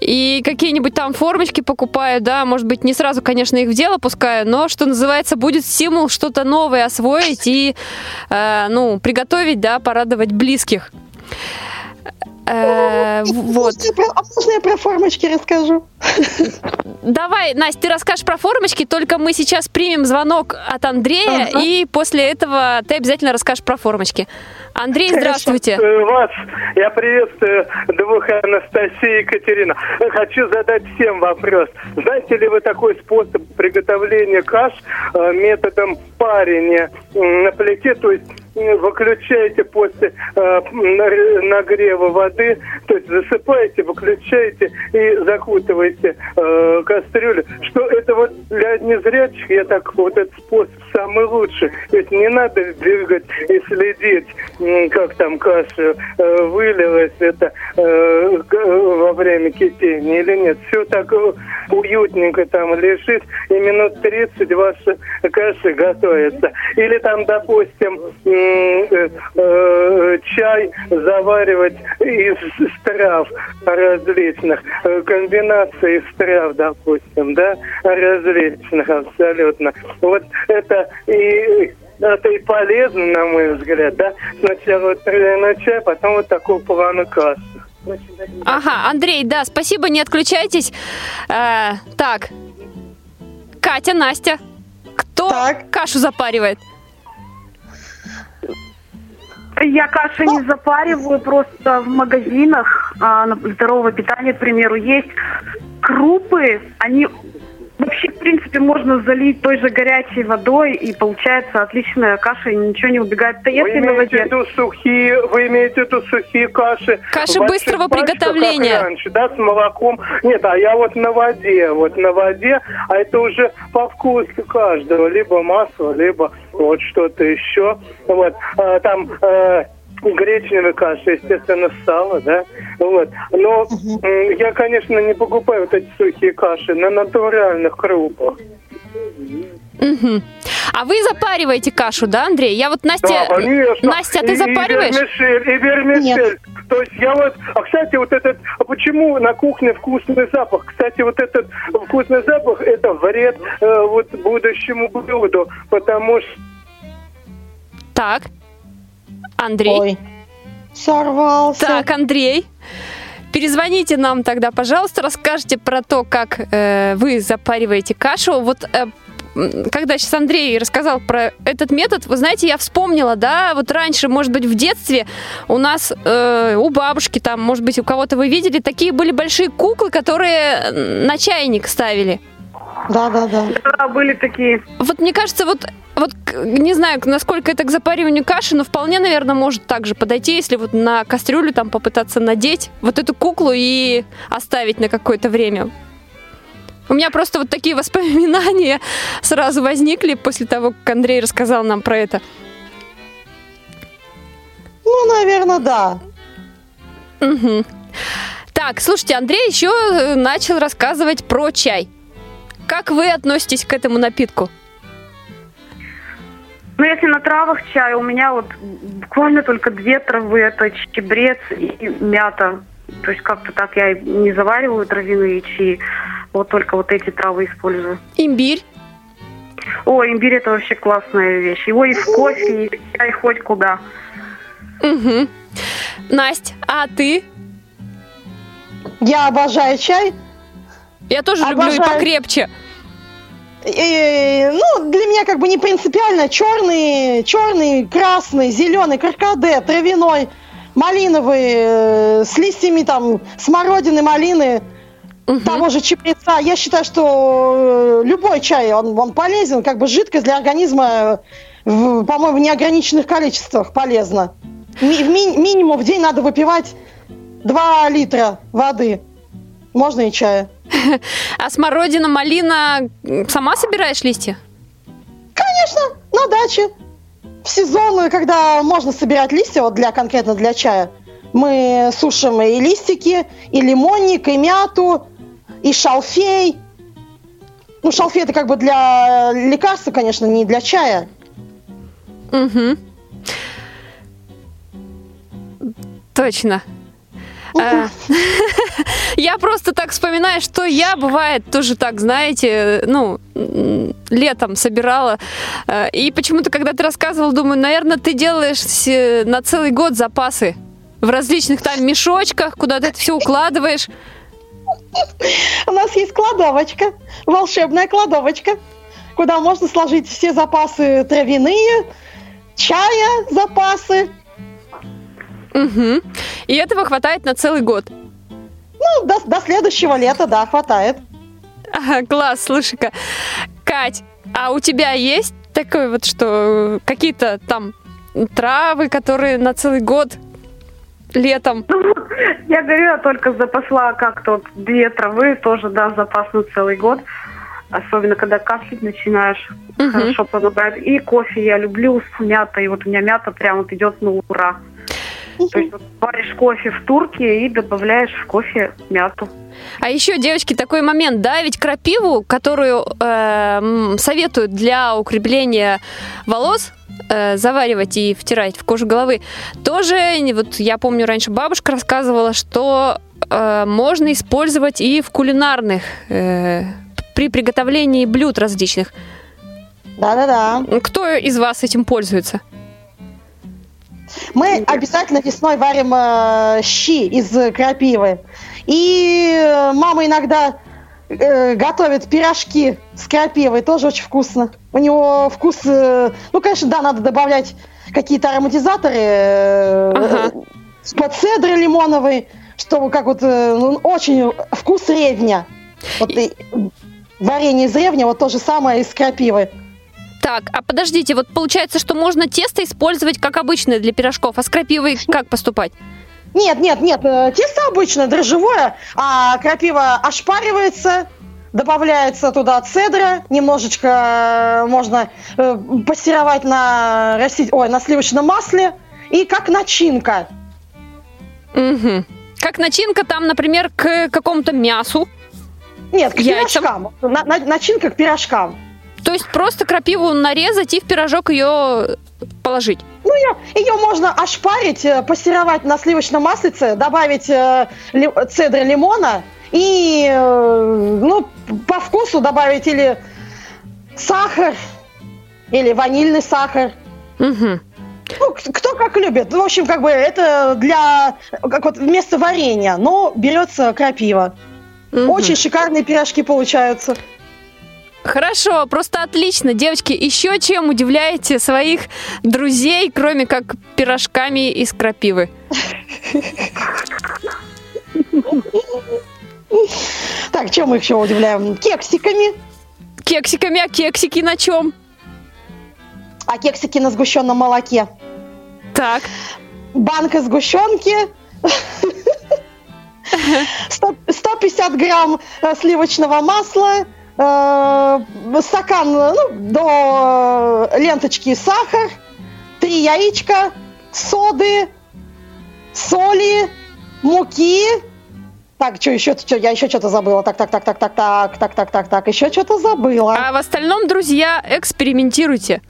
И какие-нибудь там формочки покупаю, да, может быть, не сразу, конечно, их в дело пускаю, но, что называется, будет стимул что-то новое освоить и, э, ну, приготовить, да, порадовать близких. Э, вот. А можно я про формочки расскажу? Давай, Настя, ты расскажешь про формочки, только мы сейчас примем звонок от Андрея, ага. и после этого ты обязательно расскажешь про формочки. Андрей, здравствуйте. Приветствую вас. Я приветствую двух Анастасии и Екатерина. Хочу задать всем вопрос. Знаете ли вы такой способ приготовления каш э, методом парения на плите, то есть выключаете после э, нагрева воды, то есть засыпаете, выключаете и закутываете э, кастрюлю. Что это вот для незрячих, я так вот этот способ самый лучший. Есть не надо бегать и следить, как там каша э, вылилась это э, во время кипения или нет. Все так уютненько там лежит, и минут 30 ваша каша готовится. Или там, допустим, Э, э, чай заваривать из трав различных, э, комбинации из трав, допустим, да, различных абсолютно. Вот это и это и полезно, на мой взгляд, да. Сначала вот травяной чай, потом вот такого плана каши. Ага, Андрей, да, спасибо, не отключайтесь. Э, так, Катя, Настя, кто так. кашу запаривает? Я каши не запариваю, просто в магазинах а, здорового питания, к примеру, есть крупы, они Вообще, в принципе, можно залить той же горячей водой, и получается отличная каша, и ничего не убегает. Да вы имеете в виду сухие, вы имеете в виду сухие каши? Каши быстрого приготовления. раньше, да, с молоком. Нет, а я вот на воде, вот на воде, а это уже по вкусу каждого, либо масло, либо вот что-то еще. Вот, а, там... А, гречневая каша, естественно, сало, да, вот. Но угу. я, конечно, не покупаю вот эти сухие каши на натуральных крупах. Угу. А вы запариваете кашу, да, Андрей? Я вот Настя... Да, конечно. Настя, а ты запариваешь? И вермишель, и вермишель. Нет. То есть я вот... А, кстати, вот этот... А почему на кухне вкусный запах? Кстати, вот этот вкусный запах, это вред э, вот будущему блюду, потому что... Так. Андрей. Ой, сорвался. Так, Андрей. Перезвоните нам тогда, пожалуйста, расскажите про то, как э, вы запариваете кашу. Вот э, когда сейчас Андрей рассказал про этот метод, вы знаете, я вспомнила, да, вот раньше, может быть, в детстве у нас, э, у бабушки там, может быть, у кого-то вы видели, такие были большие куклы, которые на чайник ставили. Да, да, да. Да, были такие. Вот мне кажется, вот, вот не знаю, насколько это к запариванию каши, но вполне, наверное, может также подойти, если вот на кастрюлю там попытаться надеть вот эту куклу и оставить на какое-то время. У меня просто вот такие воспоминания сразу возникли после того, как Андрей рассказал нам про это. Ну, наверное, да. Угу. Так, слушайте, Андрей еще э, начал рассказывать про чай. Как вы относитесь к этому напитку? Ну, если на травах чай, у меня вот буквально только две травы. Это чебрец и мята. То есть как-то так я не завариваю травяные чаи. Вот только вот эти травы использую. Имбирь? О, имбирь это вообще классная вещь. Его и в кофе, и в чай, хоть куда. Угу. Настя, а ты? Я обожаю чай. Я тоже люблю и Обожаю. покрепче. И, ну, для меня как бы не принципиально. Черный, черный, красный, зеленый, каркаде, травяной, малиновый, э, с листьями там смородины, малины, Мгм. того же чабреца. Я считаю, что э, любой чай, он, он полезен, как бы жидкость для организма, э, в, по-моему, в неограниченных количествах полезна. Ми- ми- минимум в день надо выпивать 2 литра воды. Можно и чая. А смородина, малина, сама собираешь листья? Конечно, на даче. В сезон, когда можно собирать листья, вот для конкретно для чая, мы сушим и листики, и лимонник, и мяту, и шалфей. Ну, шалфей это как бы для лекарства, конечно, не для чая. Угу. Точно. А, Я просто так вспоминаю, что я, бывает, тоже так, знаете, ну, летом собирала. Э, И почему-то, когда ты рассказывал, думаю, наверное, ты делаешь на целый год запасы в различных там мешочках, куда ты это все укладываешь. У нас есть кладовочка, волшебная кладовочка, куда можно сложить все запасы травяные, чая, запасы. Мгм. И этого хватает на целый год. Ну, до, до следующего лета, да, хватает. Ага, класс, слушай-ка. Кать, а у тебя есть такое вот, что какие-то там травы, которые на целый год летом? Я говорю, я только запасла как-то вот две травы, тоже, да, запас на целый год. Особенно, когда кашлять начинаешь, Мгм. хорошо помогает. И кофе я люблю с мятой. И вот у меня мята прям вот идет на ура. То есть вот варишь кофе в турке и добавляешь в кофе мяту. А еще, девочки, такой момент, да, ведь крапиву, которую э, советуют для укрепления волос, э, заваривать и втирать в кожу головы, тоже, вот я помню, раньше бабушка рассказывала, что э, можно использовать и в кулинарных, э, при приготовлении блюд различных. Да-да-да. Кто из вас этим пользуется? Мы обязательно весной варим э, щи из крапивы. И э, мама иногда э, готовит пирожки с крапивой, тоже очень вкусно. У него вкус, э, ну, конечно, да, надо добавлять какие-то ароматизаторы, э, Ага. под цедры лимоновый, чтобы как вот, э, ну, очень вкус ревня. Вот и варенье из ревня, вот то же самое из крапивы. Так, а подождите, вот получается, что можно тесто использовать как обычное для пирожков, а с крапивой как поступать? Нет, нет, нет, э, тесто обычно дрожжевое, а крапива ошпаривается, добавляется туда цедра, немножечко э, можно э, пассеровать на, растить, ой, на сливочном масле, и как начинка. Угу. Как начинка там, например, к какому-то мясу. Нет, к Яйцам. пирожкам. На- на- начинка к пирожкам. То есть просто крапиву нарезать и в пирожок ее положить. Ну, ее, ее можно ошпарить, э, пассеровать на сливочном маслице, добавить э, ли- цедры лимона и, э, ну, по вкусу добавить или сахар, или ванильный сахар. Угу. Ну, кто как любит. Ну, В общем, как бы это для, как вот вместо варенья, но берется крапива. Очень шикарные пирожки получаются. Хорошо, просто отлично. Девочки, еще чем удивляете своих друзей, кроме как пирожками из крапивы? Так, чем мы еще удивляем? Кексиками. Кексиками, а кексики на чем? А кексики на сгущенном молоке. Так. банка сгущенки, 100 150 грамм э, сливочного масла, э, стакан ну, до ленточки сахар, три яичка, соды, соли, муки. Так, что еще? Что, я еще что-то забыла. Так, так, так, так, так, так, так, так, так, так. Еще что-то забыла. А в остальном, друзья, экспериментируйте.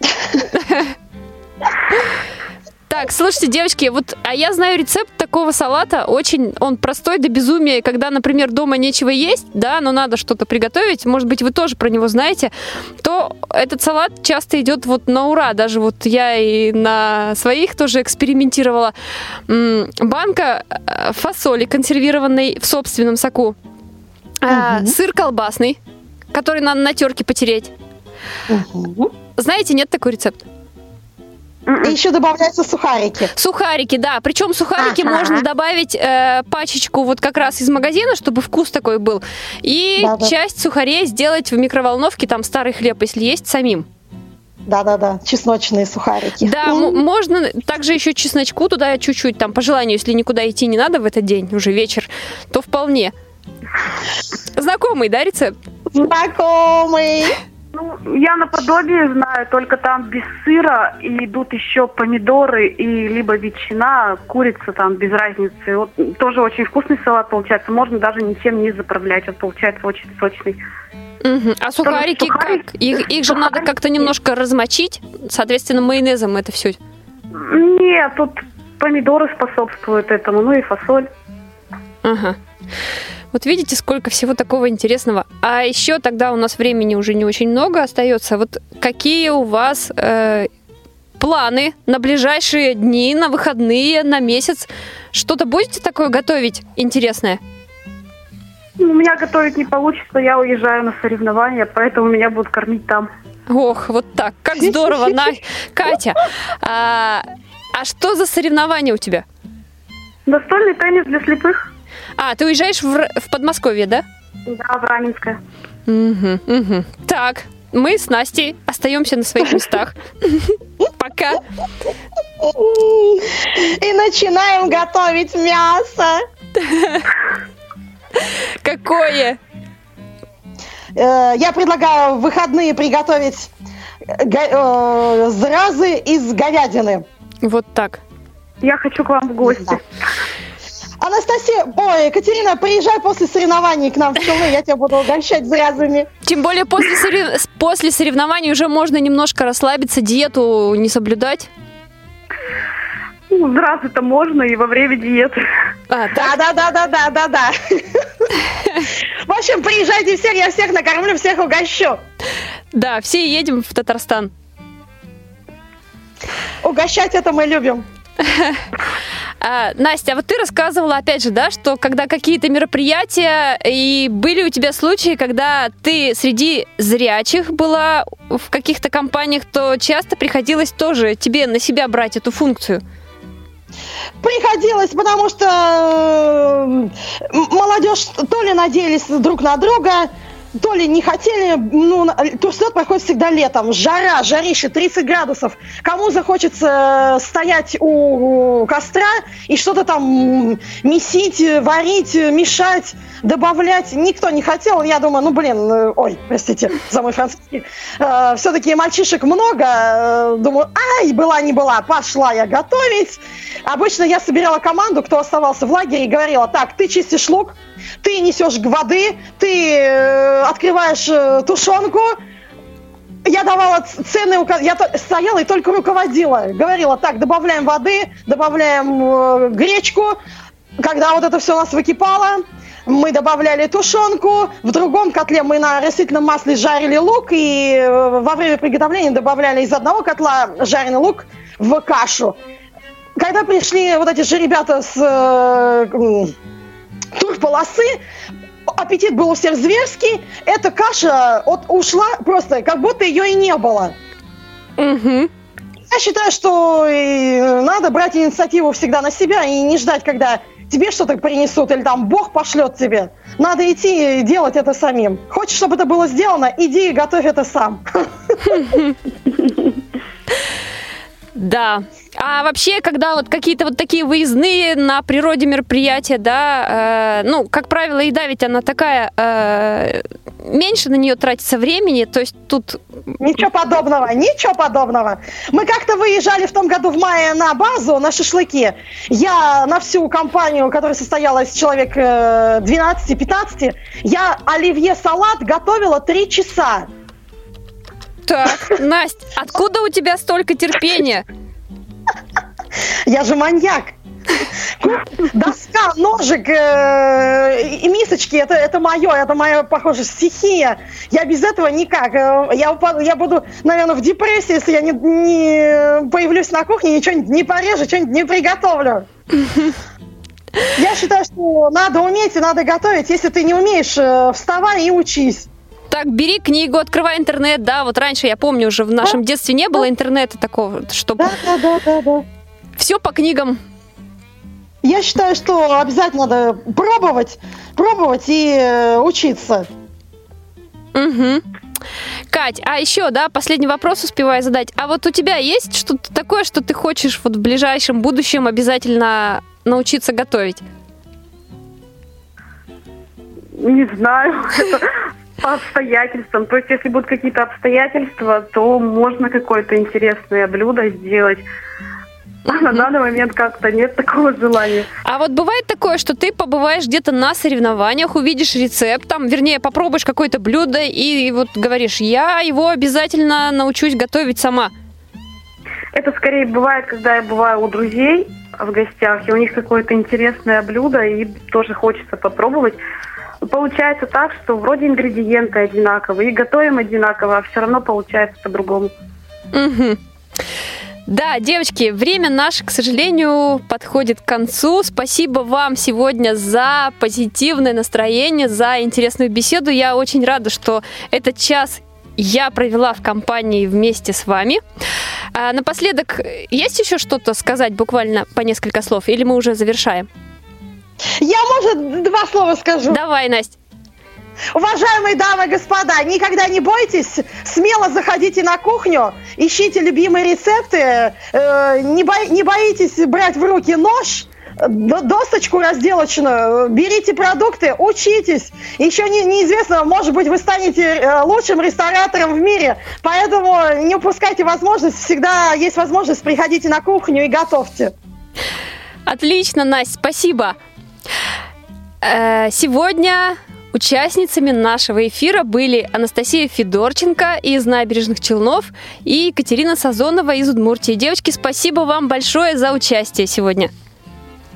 Так, слушайте, девочки, вот, а я знаю рецепт такого салата, очень, он простой до безумия, когда, например, дома нечего есть, да, но надо что-то приготовить, может быть, вы тоже про него знаете, то этот салат часто идет вот на ура, даже вот я и на своих тоже экспериментировала. Банка э, фасоли консервированной в собственном соку, А, сыр колбасный, который надо на терке потереть. Знаете, нет такой рецепт? И еще добавляются сухарики. Сухарики, да. Причем сухарики Ага. можно добавить э, пачечку вот как раз из магазина, чтобы вкус такой был. И Да-да. часть сухарей сделать в микроволновке, там старый хлеб, если есть, самим. Да-да-да, чесночные сухарики. Да, м- можно также еще чесночку туда чуть-чуть, там по желанию, если никуда идти не надо в этот день, уже вечер, то вполне. Знакомый, да, рецепт? Знакомый. Ну, я наподобие знаю, только там без сыра и идут еще помидоры и либо ветчина, курица там без разницы. Вот тоже очень вкусный салат получается. Можно даже ничем не заправлять. Он получается очень сочный. Мгм. А сухарики сухарики- как? Их, их же надо как-то немножко размочить, соответственно, майонезом это все. Нет, тут помидоры способствуют этому, ну и фасоль. Ага. Вот видите, сколько всего такого интересного. А еще тогда у нас времени уже не очень много остается. Вот какие у вас э, планы на ближайшие дни, на выходные, на месяц? Что-то будете такое готовить интересное? Ну, У меня готовить не получится, я уезжаю на соревнования, поэтому меня будут кормить там. Ох, вот так, как здорово, На... Катя. А, а что за соревнования у тебя? Настольный теннис для слепых. А, ты уезжаешь в, в Подмосковье, да? Да, в Раменское. Мгм, мгм. Так, мы с Настей остаемся на своих местах. Пока. И начинаем готовить мясо. Какое? Э, Я предлагаю в выходные приготовить э, э, зразы из говядины. Вот так. Я хочу к вам в гости. Анастасия, ой, Катерина, приезжай после соревнований к нам в Челны, я тебя буду угощать зразами. Тем более после, сорев- после соревнований уже можно немножко расслабиться, диету не соблюдать. Ну, Здравствуй-то можно и во время диеты. А, Да, да, да, да, да, да, да. В общем, приезжайте всех, я всех накормлю, всех угощу. Да, все едем в Татарстан. Угощать это мы любим. А, Настя, а вот ты рассказывала, опять же, да, что когда какие-то мероприятия, и были у тебя случаи, когда ты среди зрячих была в каких-то компаниях, то часто приходилось тоже тебе на себя брать эту функцию. Приходилось, потому что молодежь то ли надеялись друг на друга, то ли не хотели, ну, турслет проходит всегда летом, жара, жарище, 30 градусов. Кому захочется э, стоять у костра и что-то там месить, э, варить, э, мешать, добавлять, никто не хотел. Я думаю, ну, блин, э, ой, простите за мой французский. все-таки мальчишек много. э, Думаю, ай, была не была, пошла я готовить. Обычно я собирала команду, кто оставался в лагере, и говорила, так, ты чистишь лук, ты несешь воды, ты э, открываешь э, тушенку. Я давала ценные ука- я то- стояла и только руководила. Говорила, так, добавляем воды, добавляем э, гречку. Когда вот это все у нас выкипало, мы добавляли тушенку, в другом котле мы на растительном масле жарили лук, и во время приготовления добавляли из одного котла жареный лук в кашу. Когда пришли вот эти же ребята с турполосы, аппетит был у всех зверский, эта каша от, ушла просто, как будто ее и не было. Угу. Я считаю, что э, надо брать инициативу всегда на себя и не ждать, когда тебе что-то принесут или там Бог пошлет тебе. Надо идти и делать это самим. Хочешь, чтобы это было сделано, иди и готовь это сам. Да. А вообще, когда вот какие-то вот такие выездные на природе мероприятия, да, э, ну, как правило, еда ведь она такая, э, меньше на нее тратится времени, то есть тут... Ничего подобного, ничего подобного. Мы как-то выезжали в том году в мае на базу, на шашлыки. Я на всю компанию, которая состояла из человек э, 12-15, я оливье-салат готовила три часа. Так, Настя, откуда у тебя столько терпения? Я же маньяк. Доска, ножик э, и мисочки, это, это мое, это моя, похоже, стихия. Я без этого никак. Э, я, упаду, я буду, наверное, в депрессии, если я не, не появлюсь на кухне, ничего не порежу, что-нибудь не приготовлю. Я считаю, что надо уметь и надо готовить. Если ты не умеешь, э, вставай и учись. Так, бери книгу, открывай интернет, да, вот раньше, я помню, уже в нашем детстве не было интернета такого, чтобы... Да, да, да, да, да. Все по книгам. Я считаю, что обязательно надо пробовать, пробовать и э, учиться. Угу. Кать, а еще, да, последний вопрос успеваю задать. А вот у тебя есть что-то такое, что ты хочешь вот в ближайшем будущем обязательно научиться готовить? Не знаю, по обстоятельствам. То есть, если будут какие-то обстоятельства, то можно какое-то интересное блюдо сделать. А на данный момент как-то нет такого желания. А вот бывает такое, что ты побываешь где-то на соревнованиях, увидишь рецепт, там, вернее, попробуешь какое-то блюдо и вот говоришь, я его обязательно научусь готовить сама. Это скорее бывает, когда я бываю у друзей в гостях, и у них какое-то интересное блюдо, и тоже хочется попробовать. Получается так, что вроде ингредиенты одинаковые, и готовим одинаково, а все равно получается по-другому. Угу. Да, девочки, время наше, к сожалению, подходит к концу. Спасибо вам сегодня за позитивное настроение, за интересную беседу. Я очень рада, что этот час я провела в компании вместе с вами. А напоследок, есть еще что-то сказать буквально по несколько слов, или мы уже завершаем? Я, может, два слова скажу. Давай, Настя. Уважаемые дамы и господа, никогда не бойтесь, смело заходите на кухню, ищите любимые рецепты, э, не, бо, не боитесь брать в руки нож, досточку разделочную, берите продукты, учитесь. Еще не, неизвестно, может быть, вы станете э, лучшим ресторатором в мире, поэтому не упускайте возможность, всегда есть возможность, приходите на кухню и готовьте. Отлично, Настя, спасибо. Э, сегодня Участницами нашего эфира были Анастасия Федорченко из Набережных Челнов и Екатерина Сазонова из Удмуртии. Девочки, спасибо вам большое за участие сегодня.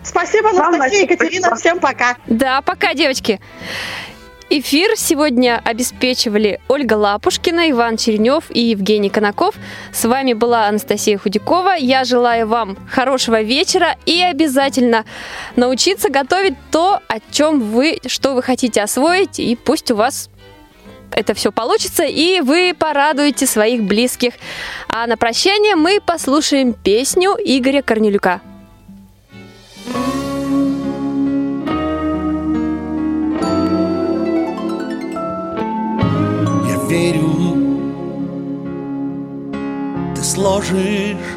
Спасибо, Анастасия и Екатерина. Всем пока. Да, пока, девочки. Эфир сегодня обеспечивали Ольга Лапушкина, Иван Черенев и Евгений Конаков. С вами была Анастасия Худякова. Я желаю вам хорошего вечера и обязательно научиться готовить то, о чем вы, что вы хотите освоить, и пусть у вас это все получится, и вы порадуете своих близких. А на прощание мы послушаем песню Игоря Корнелюка. Верю, ты сложишь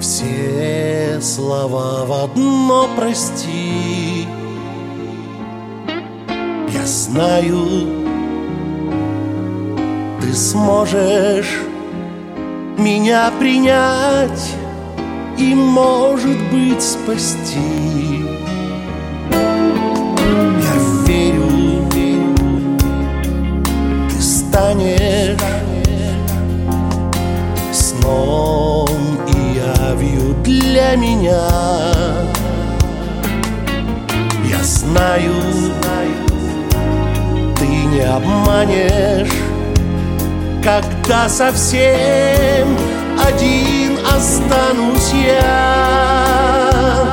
все слова в одно прости. Я знаю, ты сможешь меня принять и, может быть, спасти. Станешь сном и явью для меня. Я знаю, ты не обманешь, когда совсем один останусь я.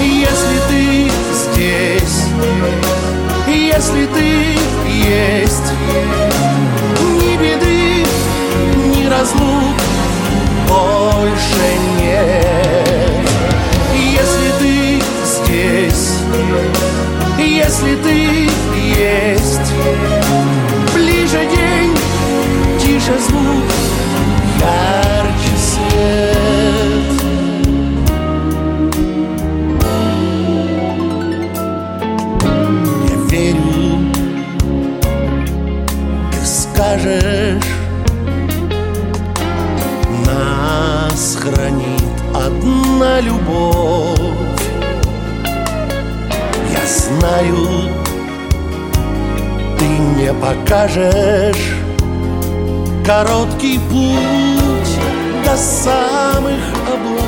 Если ты здесь, если ты есть разлук больше нет. Если ты здесь, если ты есть Ближе день, тише звук, ярче свет. Скажешь хранит одна любовь. Я знаю, ты не покажешь Короткий путь до самых облаков